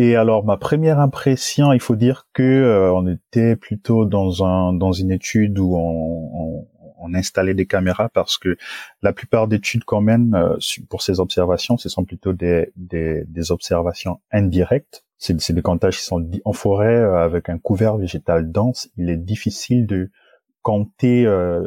Et alors ma première impression, il faut dire que euh, on était plutôt dans un dans une étude où on, on, on installait des caméras parce que la plupart d'études qu'on mène euh, pour ces observations, ce sont plutôt des des, des observations indirectes. C'est c'est des comptages qui sont en forêt euh, avec un couvert végétal dense. Il est difficile de compter euh,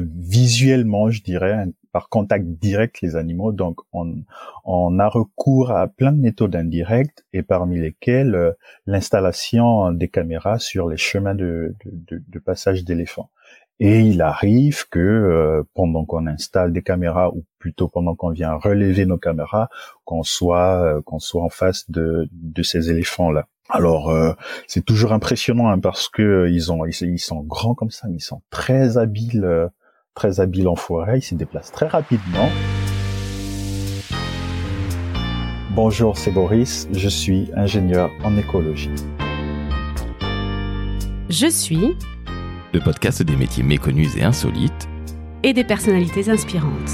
visuellement, je dirais, par contact direct les animaux. Donc, on, on a recours à plein de méthodes indirectes et parmi lesquelles euh, l'installation des caméras sur les chemins de, de, de passage d'éléphants. Et il arrive que euh, pendant qu'on installe des caméras, ou plutôt pendant qu'on vient relever nos caméras, qu'on soit euh, qu'on soit en face de, de ces éléphants-là. Alors c'est toujours impressionnant hein, parce que ils ont ils, sont grands comme ça, ils sont très habiles très habile en forêt, il se déplace très rapidement. Bonjour, c'est Boris, je suis ingénieur en écologie. Je suis le podcast des métiers méconnus et insolites et des personnalités inspirantes.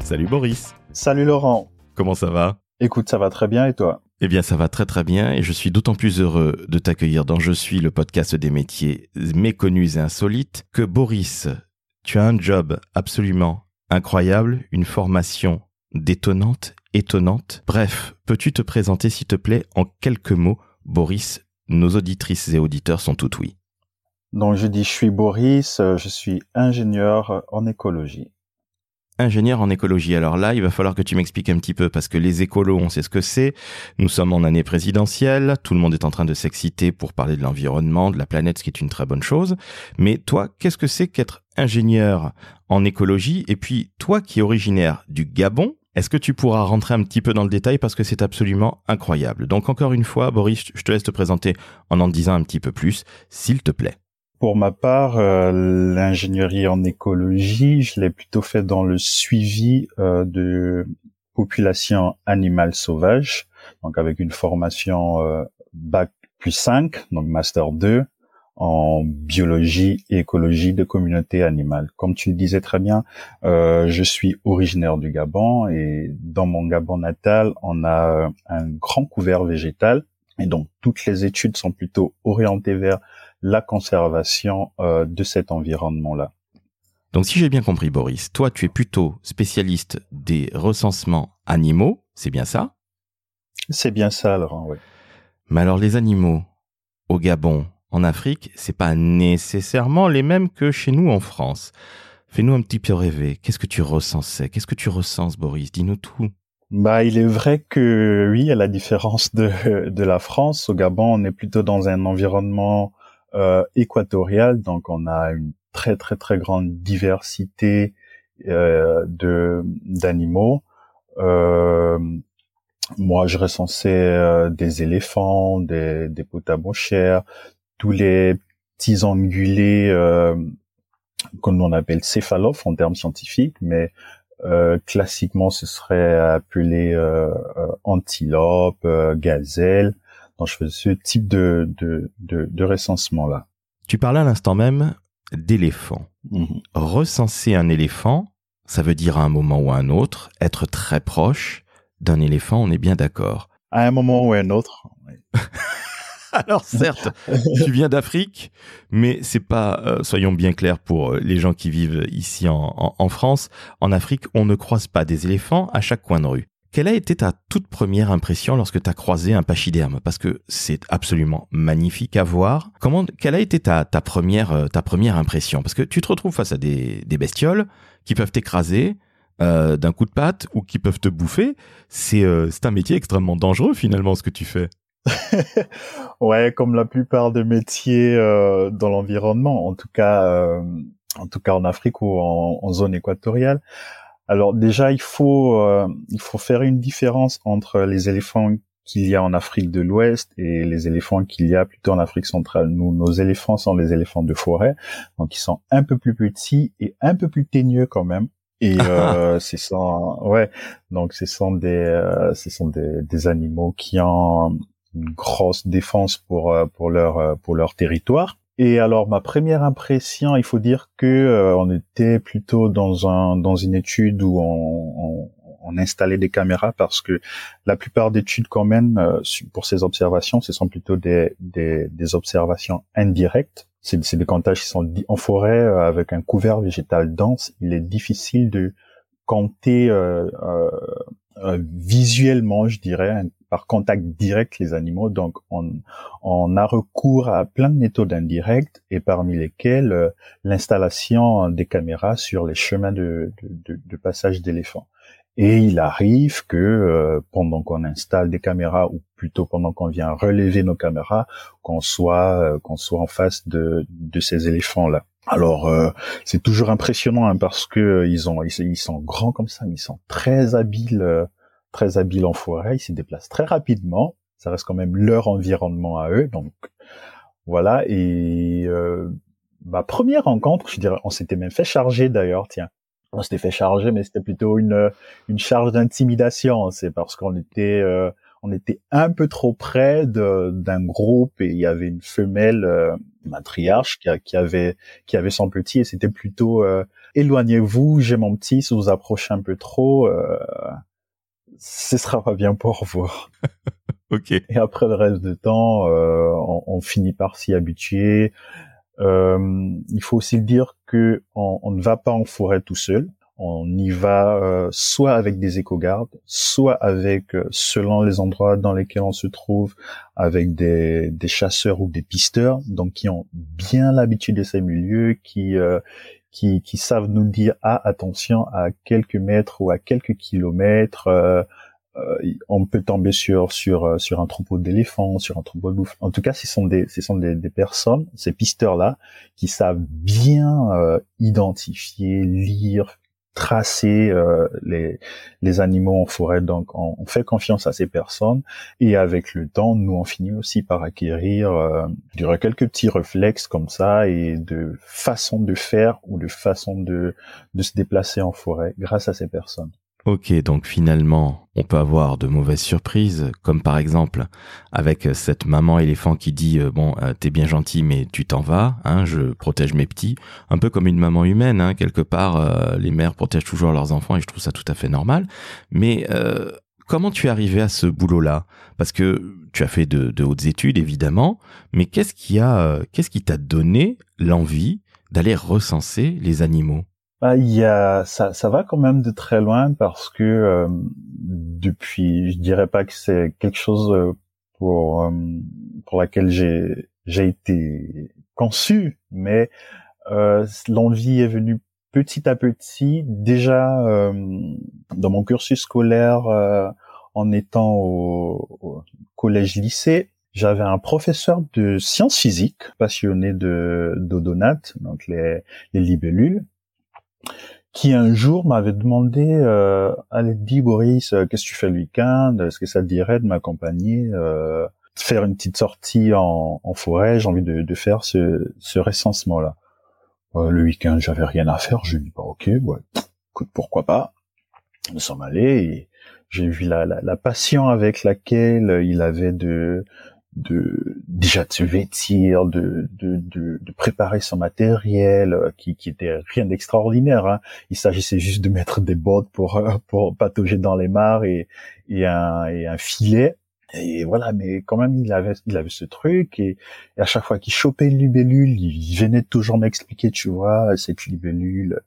Salut Boris. Salut Laurent. Comment ça va? Écoute, ça va très bien et toi? Eh bien, ça va très très bien et je suis d'autant plus heureux de t'accueillir dans Je suis le podcast des métiers méconnus et insolites que Boris, tu as un job absolument incroyable, une formation détonnante, étonnante. Bref, peux-tu te présenter s'il te plaît en quelques mots, Boris Nos auditrices et auditeurs sont tout oui. Donc je dis je suis Boris, je suis ingénieur en écologie ingénieur en écologie. Alors là, il va falloir que tu m'expliques un petit peu parce que les écolos, on sait ce que c'est. Nous sommes en année présidentielle, tout le monde est en train de s'exciter pour parler de l'environnement, de la planète, ce qui est une très bonne chose. Mais toi, qu'est-ce que c'est qu'être ingénieur en écologie? Et puis, toi qui es originaire du Gabon, est-ce que tu pourras rentrer un petit peu dans le détail parce que c'est absolument incroyable. Donc encore une fois, Boris, je te laisse te présenter en en disant un petit peu plus, s'il te plaît. Pour ma part, euh, l'ingénierie en écologie, je l'ai plutôt fait dans le suivi euh, de populations animales sauvages, donc avec une formation euh, bac plus 5, donc master 2 en biologie et écologie de communautés animales. Comme tu le disais très bien, je suis originaire du Gabon et dans mon Gabon natal, on a un grand couvert végétal et donc toutes les études sont plutôt orientées vers la conservation euh, de cet environnement-là. Donc si j'ai bien compris Boris, toi tu es plutôt spécialiste des recensements animaux, c'est bien ça? C'est bien ça Laurent, oui. Mais alors les animaux au Gabon, en Afrique, c'est pas nécessairement les mêmes que chez nous en France. Fais-nous un petit peu rêver. Qu'est-ce que tu recensais? Qu'est-ce que tu recenses, Boris? Dis-nous tout. Bah, il est vrai que oui, à la différence de, de la France, au Gabon, on est plutôt dans un environnement équatoriale, donc on a une très très très grande diversité euh, de d'animaux. Euh, moi, je recensais euh, des éléphants, des, des potamochères, tous les petits ongulés euh, qu'on appelle céphalophes en termes scientifiques, mais euh, classiquement ce serait appelé euh, antilope, gazelle. Donc, je faisais ce type de, de, de, recensement-là. Tu parlais à l'instant même d'éléphant. Mhm. Recenser un éléphant, ça veut dire à un moment ou à un autre être très proche d'un éléphant, on est bien d'accord. À un moment ou à un autre. Oui. Alors certes, tu viens d'Afrique, mais c'est pas, euh, soyons bien clairs pour euh, les gens qui vivent ici en, en, France. En Afrique, on ne croise pas des éléphants à chaque coin de rue. Quelle a été ta toute première impression lorsque tu as croisé un pachyderme? Parce que c'est absolument magnifique à voir. Comment, quelle a été ta, ta, première, euh, ta première impression? Parce que tu te retrouves face à des, des bestioles qui peuvent t'écraser euh, d'un coup de patte ou qui peuvent te bouffer. C'est euh, un métier extrêmement dangereux finalement ce que tu fais. ouais, comme la plupart des métiers dans l'environnement, en tout cas, en tout cas en Afrique ou en zone équatoriale. Alors déjà, il faut euh, il faut faire une différence entre les éléphants qu'il y a en Afrique de l'Ouest et les éléphants qu'il y a plutôt en Afrique centrale. Nous, nos éléphants sont les éléphants de forêt, donc ils sont un peu plus petits et un peu plus teigneux quand même. Et euh, ce sont ouais, donc ce sont des euh, ce sont des, des animaux qui ont une grosse défense pour euh, pour leur pour leur territoire. Et alors ma première impression, il faut dire que euh, on était plutôt dans un dans une étude où on, on, installait des caméras parce que la plupart d'études qu'on mène euh, pour ces observations, ce sont plutôt des des, des observations indirectes. C'est des comptages qui sont en forêt euh, avec un couvert végétal dense. Il est difficile de compter visuellement, je dirais, par contact direct les animaux. Donc, on, on, a recours à plein de méthodes indirectes et parmi lesquelles euh, l'installation des caméras sur les chemins de, de, de passage d'éléphants. Et il arrive que euh, pendant qu'on installe des caméras, ou plutôt pendant qu'on vient relever nos caméras, qu'on soit euh, qu'on soit en face de, de ces éléphants là. Alors c'est toujours impressionnant hein, parce que ils ont ils, sont grands comme ça, ils sont très habiles très habiles en forêt, ils se déplacent très rapidement. Ça reste quand même leur environnement à eux, donc voilà. Et euh, ma première rencontre, je dirais, on s'était même fait charger d'ailleurs. Tiens, on s'était fait charger, mais c'était plutôt une une charge d'intimidation. C'est parce qu'on était euh, on était un peu trop près d'un groupe et il y avait une femelle euh, matriarche qui, qui, avait qui avait son petit et c'était plutôt euh, éloignez-vous, j'ai mon petit, si vous approchez un peu trop, euh, ce sera pas bien pour vous. ok. Et après le reste du temps, euh, on, on, finit par s'y habituer. Euh, il faut aussi dire que on, on, ne va pas en forêt tout seul. On y va euh, soit avec des éco-gardes, soit avec, euh, selon les endroits dans lesquels on se trouve, avec des, des chasseurs ou des pisteurs, donc qui ont bien l'habitude de ces milieux, qui euh, qui, qui savent nous dire ah attention à quelques mètres ou à quelques kilomètres euh, euh, on peut tomber sur sur euh, sur un troupeau d'éléphants, sur un troupeau de En tout cas, ce sont des ce sont des, des personnes, ces pisteurs là, qui savent bien identifier, lire, tracer euh, les, animaux en forêt. Donc, on, fait confiance à ces personnes et avec le temps, nous, on finit aussi par acquérir, euh, quelques petits réflexes comme ça et de façon de faire ou de façon de, de se déplacer en forêt grâce à ces personnes. Ok, donc finalement, on peut avoir de mauvaises surprises, comme par exemple avec cette maman éléphant qui dit euh, bon, euh, t'es bien gentil, mais tu t'en vas, hein, je protège mes petits, un peu comme une maman humaine, hein, quelque part, euh, les mères protègent toujours leurs enfants et je trouve ça tout à fait normal. Mais comment tu es arrivé à ce boulot-là? Parce que tu as fait de, de, hautes études, évidemment, mais qu'est-ce qui a, qu'est-ce qui t'a donné l'envie d'aller recenser les animaux? Bah, il y a, ça, ça va quand même de très loin parce que euh, depuis, je dirais pas que c'est quelque chose euh, pour euh, pour laquelle j'ai j'ai été conçu, mais l'envie est venue petit à petit. Déjà dans mon cursus scolaire, en étant au, au collège-lycée, j'avais un professeur de sciences physiques passionné de d'odonates, donc les, les libellules, qui un jour m'avait demandé euh, allez dis Boris euh, qu'est-ce que tu fais le week-end? Est-ce que ça te dirait de m'accompagner euh, faire une petite sortie en, en forêt? J'ai envie de, de, faire ce, ce recensement là euh, le week-end j'avais rien à faire. Je lui dis pas ok ouais écoute pourquoi pas? Nous sommes allés et j'ai vu la, la, la passion avec laquelle il avait de de déjà de se vêtir, de, de, de, de préparer son matériel, euh, qui, qui était rien d'extraordinaire. Hein. Il s'agissait juste de mettre des bottes pour euh, pour patauger dans les mares et, et, un, et un filet et voilà, mais quand même, il avait, il avait ce truc, et, à chaque fois qu'il chopait une libellule, il venait toujours m'expliquer, tu vois, cette libellule,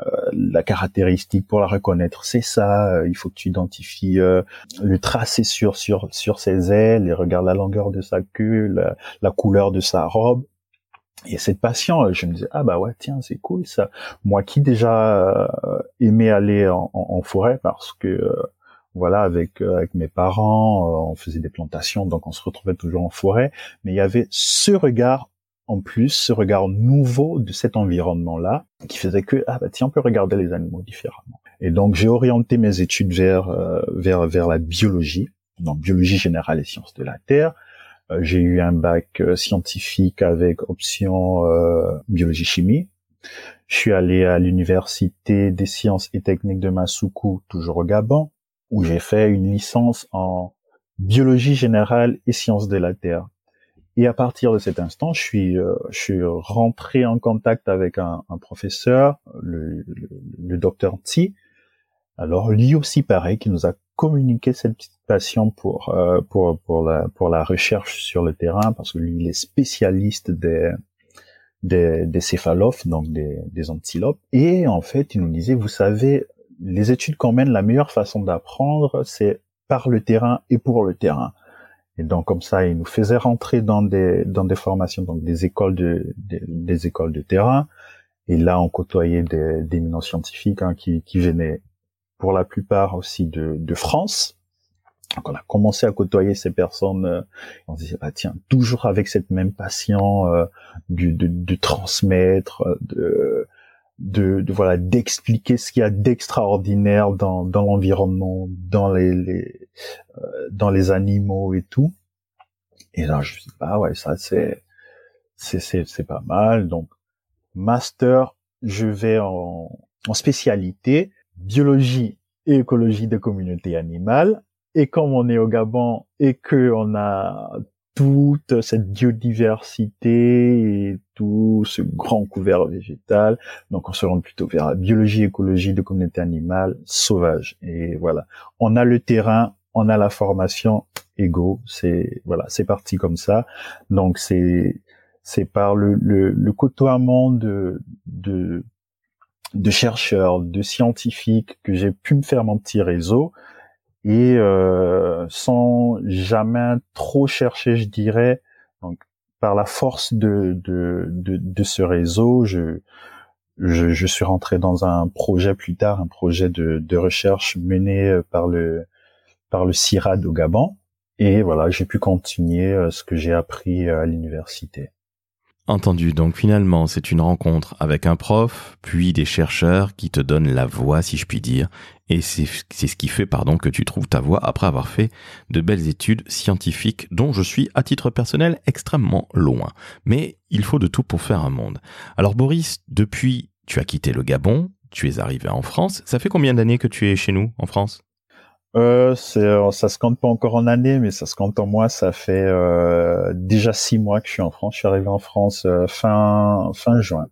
euh, la caractéristique pour la reconnaître, c'est ça, euh, il faut que tu identifies euh, le tracé sur, sur, sur ses ailes, et regarde la longueur de sa queue, la, couleur de sa robe. Et cette passion, je me disais, ah bah ouais, tiens, c'est cool ça. Moi qui déjà aimais aller en, en, forêt parce que voilà, avec euh, avec mes parents, euh, on faisait des plantations, donc on se retrouvait toujours en forêt. Mais il y avait ce regard en plus, ce regard nouveau de cet environnement-là, qui faisait que ah bah tiens, on peut regarder les animaux différemment. Et donc j'ai orienté mes études vers euh, vers vers la biologie, donc biologie générale et sciences de la terre. j'ai eu un bac scientifique avec option biologie chimie. Je suis allé à l'université des sciences et techniques de Masuku, toujours au Gabon où j'ai fait une licence en biologie générale et sciences de la Terre. Et à partir de cet instant, je suis, euh, je suis rentré en contact avec un, un professeur, le, le, le docteur Tsi. Alors lui aussi, pareil, qui nous a communiqué cette petite passion pour euh, pour pour la pour la recherche sur le terrain, parce que lui, il est spécialiste des des, des céphalophes, donc des, des antilopes. Et en fait, il nous disait, vous savez, les études qu'on mène, la meilleure façon d'apprendre, c'est par le terrain et pour le terrain. Et donc comme ça, il nous faisait rentrer dans des dans des formations, donc des écoles de des, écoles de terrain. Et là, on côtoyait des d'éminents scientifiques hein, qui qui venaient pour la plupart aussi de de France. Donc on a commencé à côtoyer ces personnes. Euh, on se disait bah tiens, toujours avec cette même passion euh, de, de transmettre, de de, de voilà d'expliquer ce qu'il y a d'extraordinaire dans, dans l'environnement, dans les, les euh, dans les animaux et tout. Et là je dis bah ouais ça c'est c'est c'est c'est pas mal. Donc master, je vais en en spécialité biologie et écologie des communautés animales. Et comme on est au Gabon et que on a toute cette biodiversité et tout ce grand couvert végétal. Donc on se rend plutôt vers la biologie, écologie de communauté animale sauvage. Et voilà, on a le terrain, on a la formation, ego, c'est voilà, c'est parti comme ça. Donc c'est c'est par le, le, le côtoiement de, de de chercheurs, de scientifiques que j'ai pu me faire mon petit réseau et euh, sans jamais trop chercher, je dirais. Donc, par la force de, de, de, de ce réseau, je, je, je, suis rentré dans un projet plus tard, un projet de, de recherche mené par le par le CIRAD au Gabon. Et voilà, j'ai pu continuer euh, ce que j'ai appris à l'université. Entendu, donc finalement c'est une rencontre avec un prof, puis des chercheurs qui te donnent la voix si je puis dire, et c'est ce qui fait pardon que tu trouves ta voix après avoir fait de belles études scientifiques dont je suis à titre personnel extrêmement loin. Mais il faut de tout pour faire un monde. Alors Boris, depuis tu as quitté le Gabon, tu es arrivé en France, ça fait combien d'années que tu es chez nous en France? Euh, c'est, euh, ça se compte pas encore en années, mais ça se compte en mois. Ça fait euh, déjà six mois que je suis en France. Je suis arrivé en France euh, fin fin juin.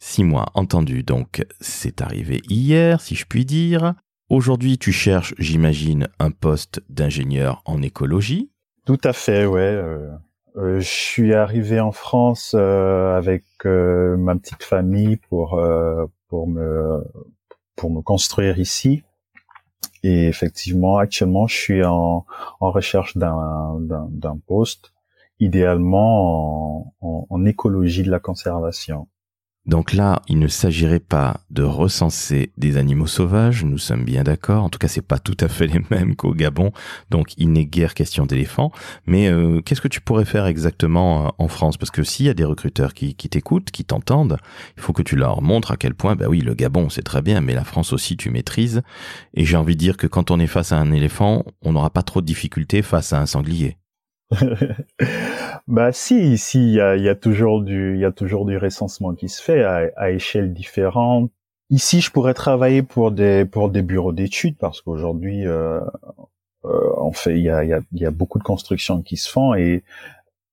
Six mois, entendu. Donc c'est arrivé hier, si je puis dire. Aujourd'hui, tu cherches, j'imagine, un poste d'ingénieur en écologie. Tout à fait, ouais. je suis arrivé en France avec ma petite famille pour pour me pour me construire ici et effectivement, actuellement, je suis en, recherche d'un, poste, idéalement en, en, écologie de la conservation. Donc là, il ne s'agirait pas de recenser des animaux sauvages, nous sommes bien d'accord. En tout cas, c'est pas tout à fait les mêmes qu'au Gabon, donc il n'est guère question d'éléphants. Mais euh, qu'est-ce que tu pourrais faire exactement euh, en France? Parce que s'il y a des recruteurs qui, qui t'écoutent, qui t'entendent, il faut que tu leur montres à quel point, bah oui, le Gabon c'est très bien, mais la France aussi tu maîtrises. Et j'ai envie de dire que quand on est face à un éléphant, on n'aura pas trop de difficultés face à un sanglier. bah si, si, il y a, y a, toujours du, il y a toujours du recensement qui se fait à, à échelle différente. Ici, je pourrais travailler pour des pour des bureaux d'études parce qu'aujourd'hui, euh, euh, on fait, il y a, y, a, y a beaucoup de constructions qui se font et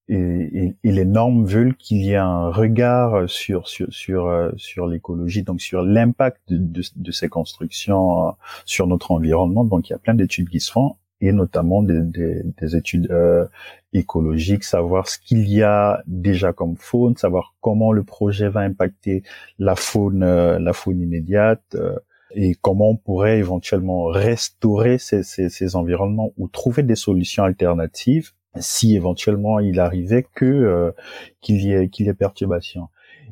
et, et, les normes veulent qu'il y ait un regard sur sur sur euh, sur l'écologie, donc sur l'impact de, de, de, ces constructions euh, sur notre environnement. Donc il y a plein d'études qui se font et notamment des, des, des études euh, écologiques, savoir ce qu'il y a déjà comme faune, savoir comment le projet va impacter la faune, euh, la faune immédiate, euh, et comment on pourrait éventuellement restaurer ces, ces, ces, environnements ou trouver des solutions alternatives si éventuellement il arrivait que qu'il y ait qu'il y ait perturbation.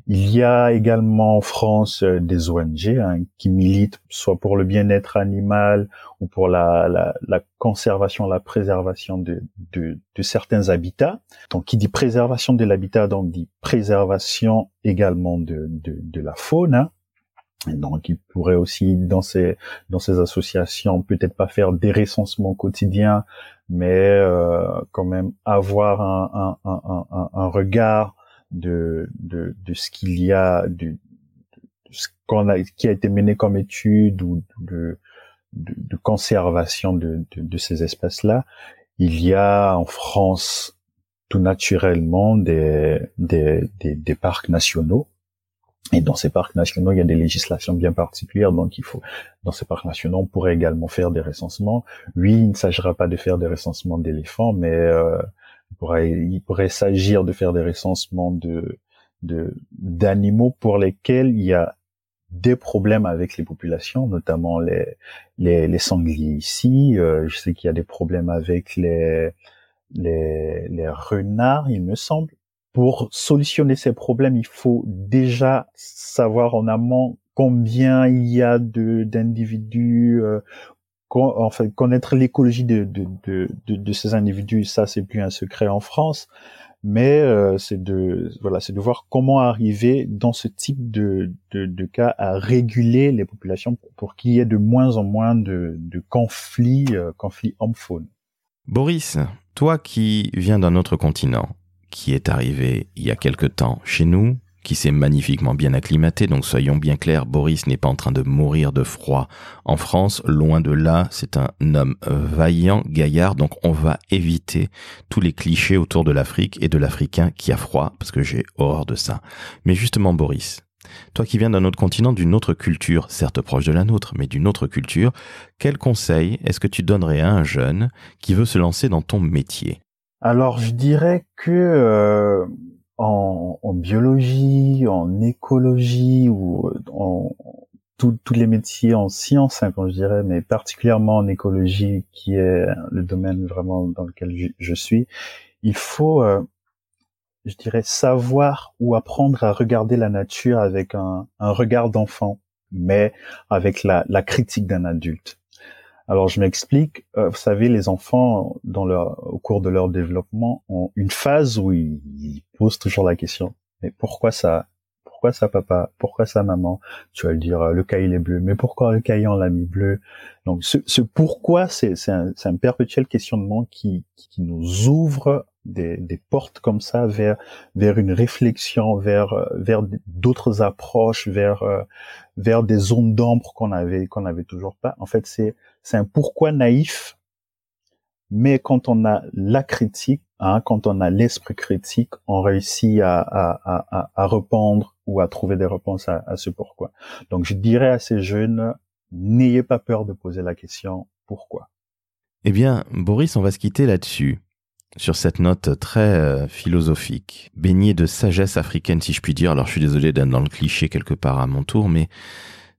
Il y a également en France euh, des ONG hein, qui militent soit pour le bien-être animal ou pour la, la, la, conservation, la préservation de, de, de, certains habitats. Donc, qui dit préservation de l'habitat, donc dit préservation également de, de, de la faune. Hein. Donc, il pourrait aussi dans ces dans ces associations peut-être pas faire des recensements quotidiens, mais euh, quand même avoir un, un, un, un regard de, de, de ce qu'il y a, de, ce qu'on a, qui a été mené comme étude ou de, de, de conservation de, de, de ces espèces-là. Il y a en France tout naturellement des, des, des, des parcs nationaux. Et dans ces parcs nationaux, il y a des législations bien particulières, donc il faut, dans ces parcs nationaux, on pourrait également faire des recensements. Oui, il ne s'agira pas de faire des recensements d'éléphants, mais euh, il pourrait, il pourrait s'agir de faire des recensements de d'animaux pour lesquels il y a des problèmes avec les populations, notamment les les, les sangliers ici. Euh, je sais qu'il y a des problèmes avec les les, les renards, il me semble. Pour solutionner ces problèmes, il faut déjà savoir en amont combien il y a de d'individus, euh, en fait, connaître l'écologie de, ces individus. Ça, c'est plus un secret en France mais euh, c'est de voilà c'est de voir comment arriver dans ce type de, cas à réguler les populations pour, qu'il y ait de moins en moins de, de conflits euh, conflits homme-faune. Boris, toi qui viens d'un autre continent, qui est arrivé il y a quelque temps chez nous, qui s'est magnifiquement bien acclimaté, donc soyons bien clairs, Boris n'est pas en train de mourir de froid en France, loin de là, c'est un homme vaillant, gaillard, donc on va éviter tous les clichés autour de l'Afrique et de l'Africain qui a froid, parce que j'ai horreur de ça. Mais justement Boris, toi qui viens d'un autre continent, d'une autre culture, certes proche de la nôtre, mais d'une autre culture, quel conseil est-ce que tu donnerais à un jeune qui veut se lancer dans ton métier? Alors je dirais que... Euh en, biologie, en écologie ou en tous les métiers en sciences, hein, je dirais, mais particulièrement en écologie, qui est le domaine vraiment dans lequel je, suis, il faut, euh, je dirais, savoir ou apprendre à regarder la nature avec un, regard d'enfant, mais avec la critique d'un adulte. Alors je m'explique. Euh, vous savez, les enfants, dans leur, au cours de leur développement, ont une phase où ils, posent toujours la question mais pourquoi ça Pourquoi ça, papa? Pourquoi ça, maman? Tu vas le dire le cahier est bleu. Mais pourquoi le cahier on l'a mis bleu? Donc ce, ce pourquoi, c'est un, un, perpétuel questionnement qui, qui nous ouvre des, des, portes comme ça vers vers une réflexion, vers vers d'autres approches, vers vers des zones d'ombre qu'on avait qu'on avait toujours pas. En fait, c'est c'est un pourquoi naïf, mais quand on a la critique, hein, quand on a l'esprit critique, on réussit à, à, à, à, répondre ou à trouver des réponses à, à ce pourquoi. Donc je dirais à ces jeunes, n'ayez pas peur de poser la question pourquoi? Eh bien, Boris, on va se quitter là-dessus sur cette note très euh, philosophique, baignée de sagesse africaine si je puis dire. Alors je suis désolé d'être dans le cliché quelque part à mon tour, mais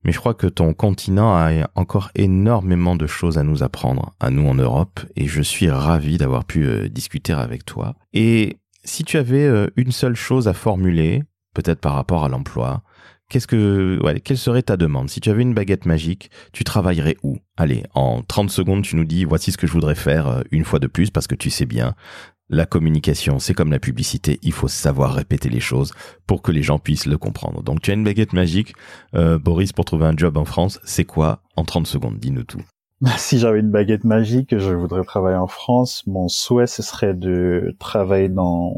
mais je crois que ton continent a encore énormément de choses à nous apprendre, à nous en Europe, et je suis ravi d'avoir pu euh, discuter avec toi. Et si tu avais euh, une seule chose à formuler, peut-être par rapport à l'emploi, qu'est-ce que, quelle serait ta demande? Si tu avais une baguette magique, tu travaillerais où? Allez, en 30 secondes, tu nous dis, voici ce que je voudrais faire euh, une fois de plus, parce que tu sais bien, la communication, c'est comme la publicité, il faut savoir répéter les choses pour que les gens puissent le comprendre. Donc tu as une baguette magique, euh, Boris, pour trouver un job en France, c'est quoi En 30 secondes, dis-nous tout. Si j'avais une baguette magique, je voudrais travailler en France. Mon souhait, ce serait de travailler dans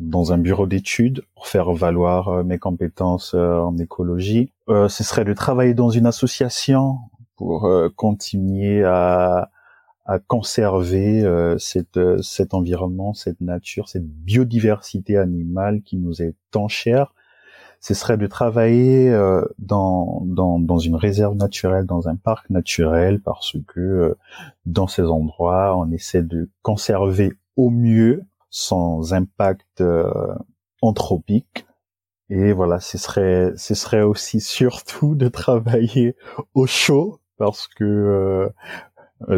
dans un bureau d'études pour faire valoir euh, mes compétences euh, en écologie. ce serait de travailler dans une association pour continuer à à conserver euh, cette, euh, cet environnement, cette nature, cette biodiversité animale qui nous est tant chère. Ce serait de travailler euh, dans, dans, dans, une réserve naturelle, dans un parc naturel, parce que dans ces endroits, on essaie de conserver au mieux sans impact anthropique. Et voilà, ce serait, ce serait aussi surtout de travailler au chaud, parce que euh,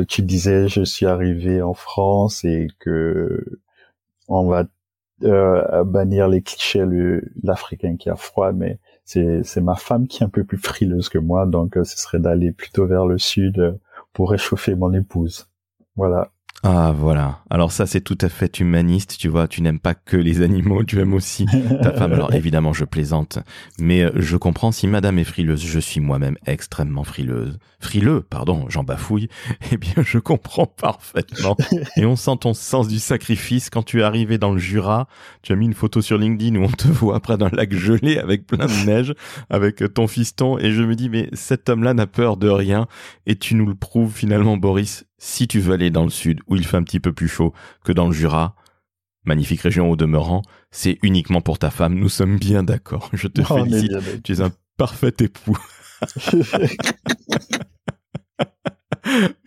tu disais, je suis arrivé en France et que on va euh, bannir les clichés, l'Africain qui a froid, mais c'est ma femme qui est un peu plus frileuse que moi, donc euh, ce serait d'aller plutôt vers le sud pour réchauffer mon épouse. Voilà. Ah voilà. Alors ça c'est tout à fait humaniste, tu vois, tu n'aimes pas que les animaux, tu aimes aussi ta femme. Alors évidemment je plaisante, mais euh, je comprends si madame est frileuse, je suis moi-même extrêmement frileuse. Frileux, pardon, j'en bafouille. Eh bien je comprends parfaitement. Et on sent ton sens du sacrifice quand tu es arrivé dans le Jura, tu as mis une photo sur LinkedIn où on te voit près d'un lac gelé avec plein de neige, avec ton fiston, et je me dis mais cet homme-là n'a peur de rien, et tu nous le prouves finalement Boris, si tu veux aller dans le sud où il fait un petit peu plus chaud que dans le Jura, magnifique région au demeurant, c'est uniquement pour ta femme. Nous sommes bien d'accord. Je te est félicite. Tu es un parfait époux.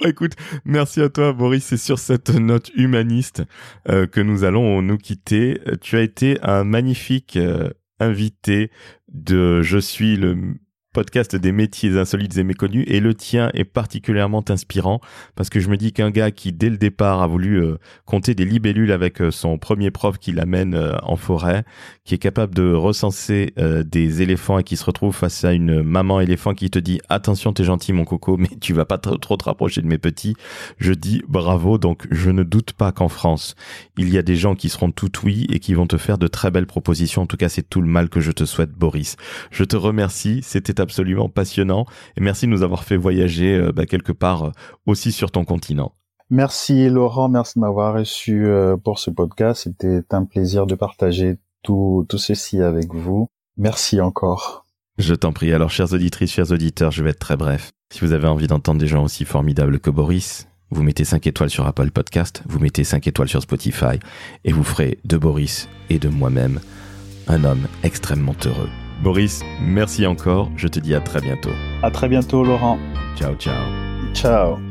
Bah, Écoute, merci à toi, Boris. C'est sur cette note humaniste euh, que nous allons nous quitter. Euh, Tu as été un magnifique euh, invité de Je suis le podcast des métiers insolites et méconnus et le tien est particulièrement inspirant parce que je me dis qu'un gars qui dès le départ a voulu euh, compter des libellules avec euh, son premier prof qui l'amène euh, en forêt, qui est capable de recenser des éléphants et qui se retrouve face à une maman éléphant qui te dit attention t'es gentil mon coco mais tu vas pas trop, trop te rapprocher de mes petits, je dis bravo donc je ne doute pas qu'en France il y a des gens qui seront tout oui et qui vont te faire de très belles propositions. En tout cas c'est tout le mal que je te souhaite Boris. Je te remercie, c'était absolument passionnant et merci de nous avoir fait voyager euh, bah, quelque part euh, aussi sur ton continent. Merci Laurent, merci de m'avoir reçu euh, pour ce podcast. C'était un plaisir de partager tout, tout ceci avec vous. Merci encore. Je t'en prie. Alors, chères auditrices, chers auditeurs, je vais être très bref. Si vous avez envie d'entendre des gens aussi formidables que Boris, vous mettez 5 étoiles sur Apple Podcast, vous mettez 5 étoiles sur Spotify, et vous ferez de Boris et de moi-même un homme extrêmement heureux. Boris, merci encore. Je te dis à très bientôt. À très bientôt Laurent. Ciao, ciao. Ciao.